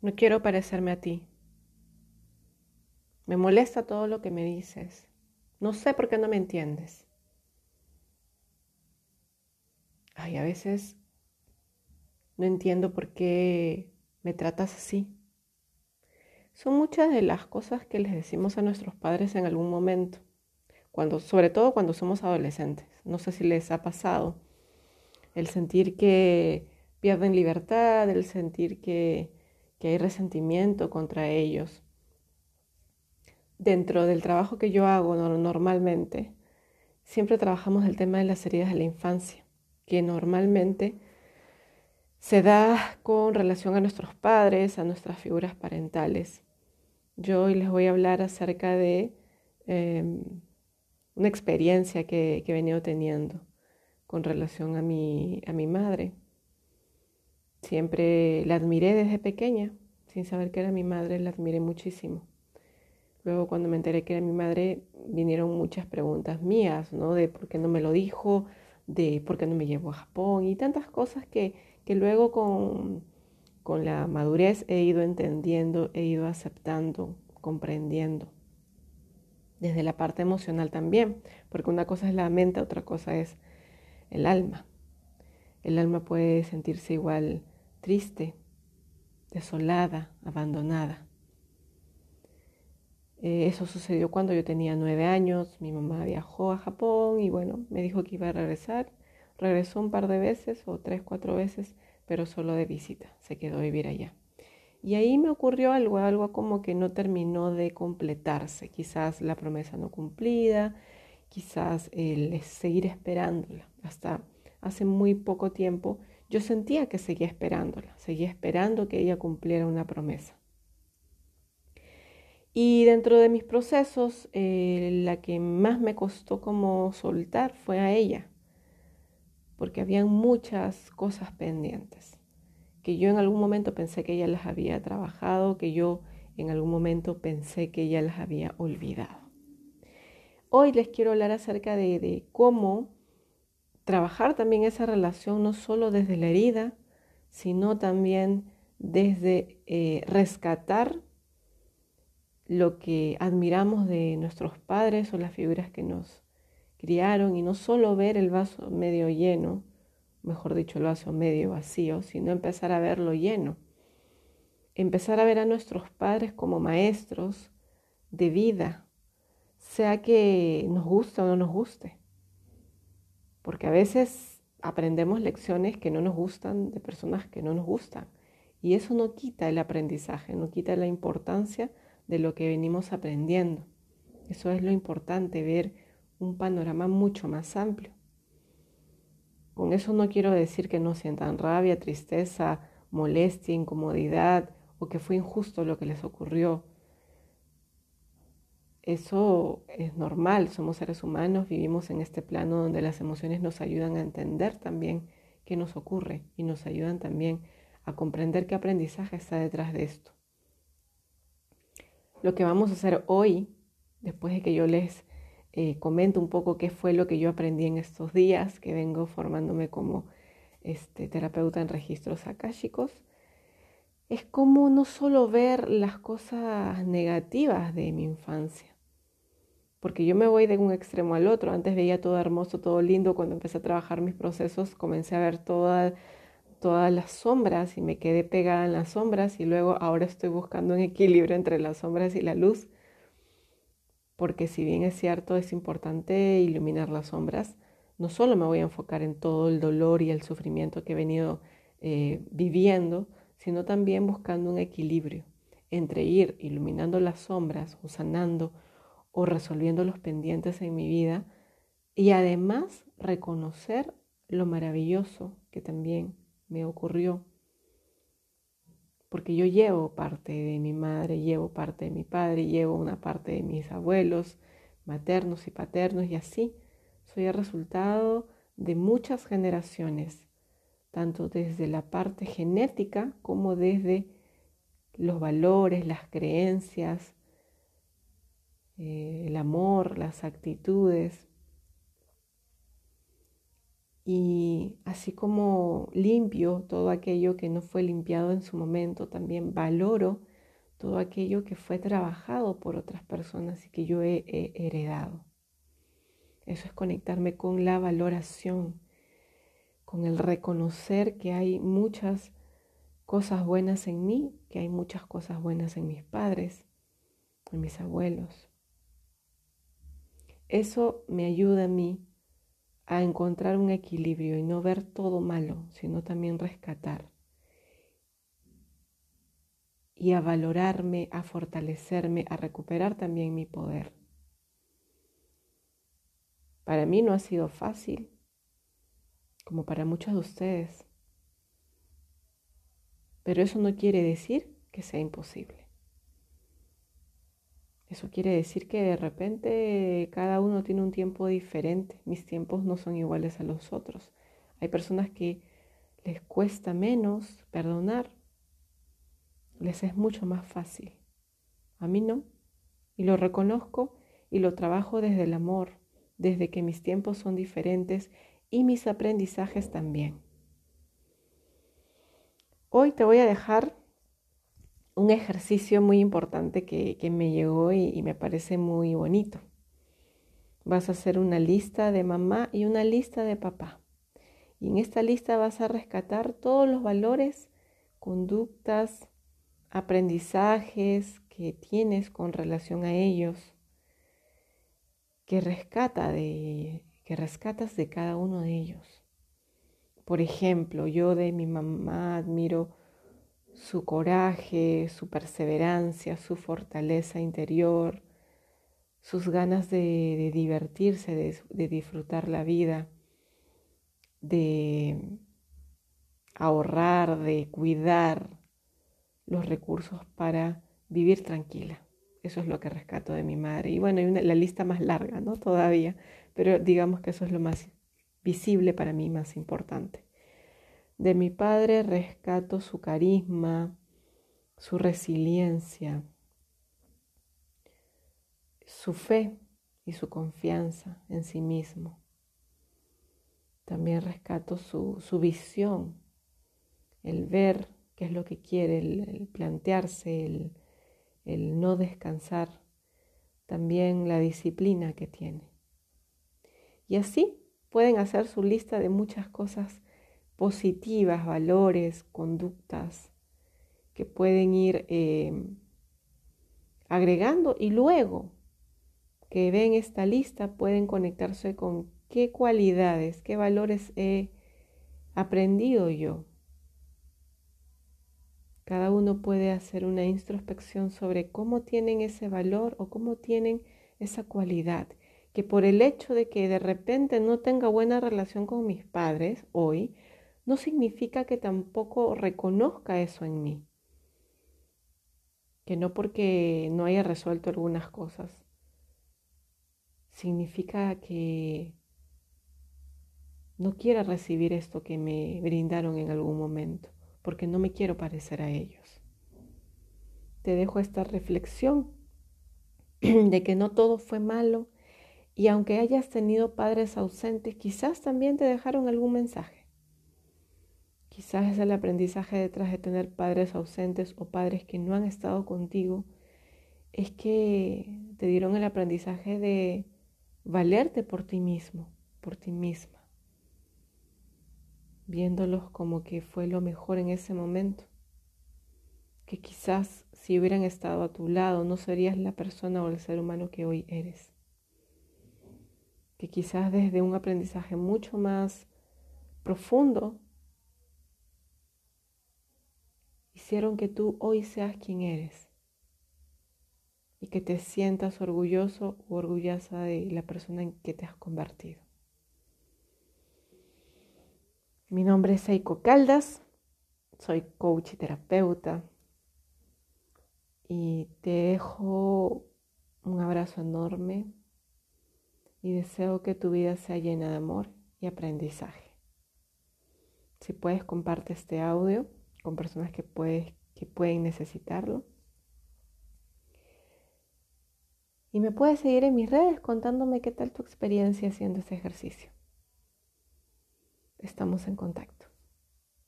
No quiero parecerme a ti. Me molesta todo lo que me dices. No sé por qué no me entiendes. Ay, a veces no entiendo por qué me tratas así. Son muchas de las cosas que les decimos a nuestros padres en algún momento, sobre todo cuando somos adolescentes. No sé si les ha pasado el sentir que pierden libertad, el sentir que que hay resentimiento contra ellos. Dentro del trabajo que yo hago normalmente, siempre trabajamos el tema de las heridas de la infancia, que normalmente se da con relación a nuestros padres, a nuestras figuras parentales. Yo hoy les voy a hablar acerca de em, una experiencia que, que, he venido teniendo con relación a mi, a mi madre. Siempre la admiré desde pequeña, sin saber que era mi madre, la admiré muchísimo. Luego cuando me enteré que era mi madre, vinieron muchas preguntas mías, ¿no? De por qué no me lo dijo, de por qué no me llevó a Japón y tantas cosas que, que luego con, con la madurez he ido entendiendo, he ido aceptando, comprendiendo. Desde la parte emocional también, porque una cosa es la mente, otra cosa es el alma. El alma puede sentirse igual triste, desolada, abandonada. Eh, eso sucedió cuando yo tenía nueve años, mi mamá viajó a Japón y bueno, me dijo que iba a regresar. Regresó un par de veces o tres, cuatro veces, pero solo de visita, se quedó a vivir allá. Y ahí me ocurrió algo, algo como que no terminó de completarse, quizás la promesa no cumplida, quizás el seguir esperándola. Hasta hace muy poco tiempo yo sentía que seguía esperándola, seguía esperando que ella cumpliera una promesa. Y dentro de mis procesos, eh, la que más me costó como soltar fue a ella, porque habían muchas cosas pendientes, que yo en algún momento pensé que ella las había trabajado, que yo en algún momento pensé que ella las había olvidado. Hoy les quiero hablar acerca de, de cómo trabajar también esa relación no solo desde la herida, sino también desde eh, rescatar lo que admiramos de nuestros padres o las figuras que nos criaron y no solo ver el vaso medio lleno, mejor dicho, el vaso medio vacío, sino empezar a verlo lleno. Empezar a ver a nuestros padres como maestros de vida, sea que nos guste o no nos guste porque a veces aprendemos lecciones que no nos gustan de personas que no nos gustan. Y eso no quita el aprendizaje, no quita la importancia de lo que venimos aprendiendo. Eso es lo importante, ver un panorama mucho más amplio. Con eso no quiero decir que no sientan rabia, tristeza, molestia, incomodidad o que fue injusto lo que les ocurrió. Eso es normal, somos seres humanos, vivimos en este plano donde las emociones nos ayudan a entender también qué nos ocurre y nos ayudan también a comprender qué aprendizaje está detrás de esto. Lo que vamos a hacer hoy, después de que yo les eh, comento un poco qué fue lo que yo aprendí en estos días, que vengo formándome como este, terapeuta en registros akáshicos, es como no solo ver las cosas negativas de mi infancia, porque yo me voy de un extremo al otro. Antes veía todo hermoso, todo lindo. Cuando empecé a trabajar mis procesos, comencé a ver todas las sombras y me quedé pegada en las sombras y luego ahora estoy buscando un equilibrio entre las sombras y la luz. Porque si bien es cierto, es importante iluminar las sombras, no solo me voy a enfocar en todo el dolor y el sufrimiento que he venido eh, viviendo, sino también buscando un equilibrio entre ir iluminando las sombras o sanando o resolviendo los pendientes en mi vida y además reconocer lo maravilloso que también me ocurrió. Porque yo llevo parte de mi madre, llevo parte de mi padre, llevo una parte de mis abuelos maternos y paternos y así soy el resultado de muchas generaciones, tanto desde la parte genética como desde los valores, las creencias, eh, el amor, las actitudes. Y así como limpio todo aquello que no fue limpiado en su momento, también valoro todo aquello que fue trabajado por otras personas y que yo he, heredado. Eso es conectarme con la valoración, con el reconocer que hay muchas cosas buenas en mí, que hay muchas cosas buenas en mis padres, en mis abuelos. Eso me ayuda a mí a encontrar un equilibrio y no ver todo malo, sino también rescatar y a valorarme, a fortalecerme, a recuperar también mi poder. Para mí no ha sido fácil, como para muchos de ustedes, pero eso no quiere decir que sea imposible. Eso quiere decir que de repente cada uno tiene un tiempo diferente. Mis tiempos no son iguales a los otros. Hay personas que les cuesta menos perdonar. Les es mucho más fácil. A mí no. Y lo reconozco y lo trabajo desde el amor, desde que mis tiempos son diferentes y mis aprendizajes también. Hoy te voy a dejar un ejercicio muy importante que, me llegó y, me parece muy bonito. Vas a hacer una lista de mamá y una lista de papá. Y en esta lista vas a rescatar todos los valores, conductas, aprendizajes que tienes con relación a ellos, que rescata de que rescatas de cada uno de ellos. Por ejemplo, yo de mi mamá admiro su coraje, su perseverancia, su fortaleza interior, sus ganas de, divertirse, de, disfrutar la vida, de ahorrar, de cuidar los recursos para vivir tranquila. Eso es lo que rescato de mi madre. Y bueno, hay la lista más larga, ¿no? Todavía, pero digamos que eso es lo más visible para mí, más importante. De mi padre rescato su carisma, su resiliencia, su fe y su confianza en sí mismo. También rescato su, visión, el ver qué es lo que quiere, el, plantearse, el, el no descansar. También la disciplina que tiene. Y así pueden hacer su lista de muchas cosas positivas, valores, conductas que pueden ir eh, agregando y luego que ven esta lista pueden conectarse con qué cualidades, qué valores he aprendido yo. Cada uno puede hacer una introspección sobre cómo tienen ese valor o cómo tienen esa cualidad, que por el hecho de que de repente no tenga buena relación con mis padres hoy, no significa que tampoco reconozca eso en mí. Que no porque no haya resuelto algunas cosas, significa que no quiera recibir esto que me brindaron en algún momento, porque no me quiero parecer a ellos. Te dejo esta reflexión de que no todo fue malo y aunque hayas tenido padres ausentes, quizás también te dejaron algún mensaje. Quizás es el aprendizaje detrás de tener padres ausentes o padres que no han estado contigo, es que te dieron el aprendizaje de valerte por ti mismo, por ti misma, viéndolos como que fue lo mejor en ese momento, que quizás si hubieran estado a tu lado no serías la persona o el ser humano que hoy eres, que quizás desde un aprendizaje mucho más profundo hicieron que tú hoy seas quien eres y que te sientas orgulloso o orgullosa de la persona en que te has convertido. Mi nombre es Eiko Caldas, soy coach y terapeuta y te dejo un abrazo enorme y deseo que tu vida sea llena de amor y aprendizaje. Si puedes, comparte este audio con personas que, que pueden necesitarlo. Y me puedes seguir en mis redes contándome qué tal tu experiencia haciendo ese ejercicio. estamos en contacto.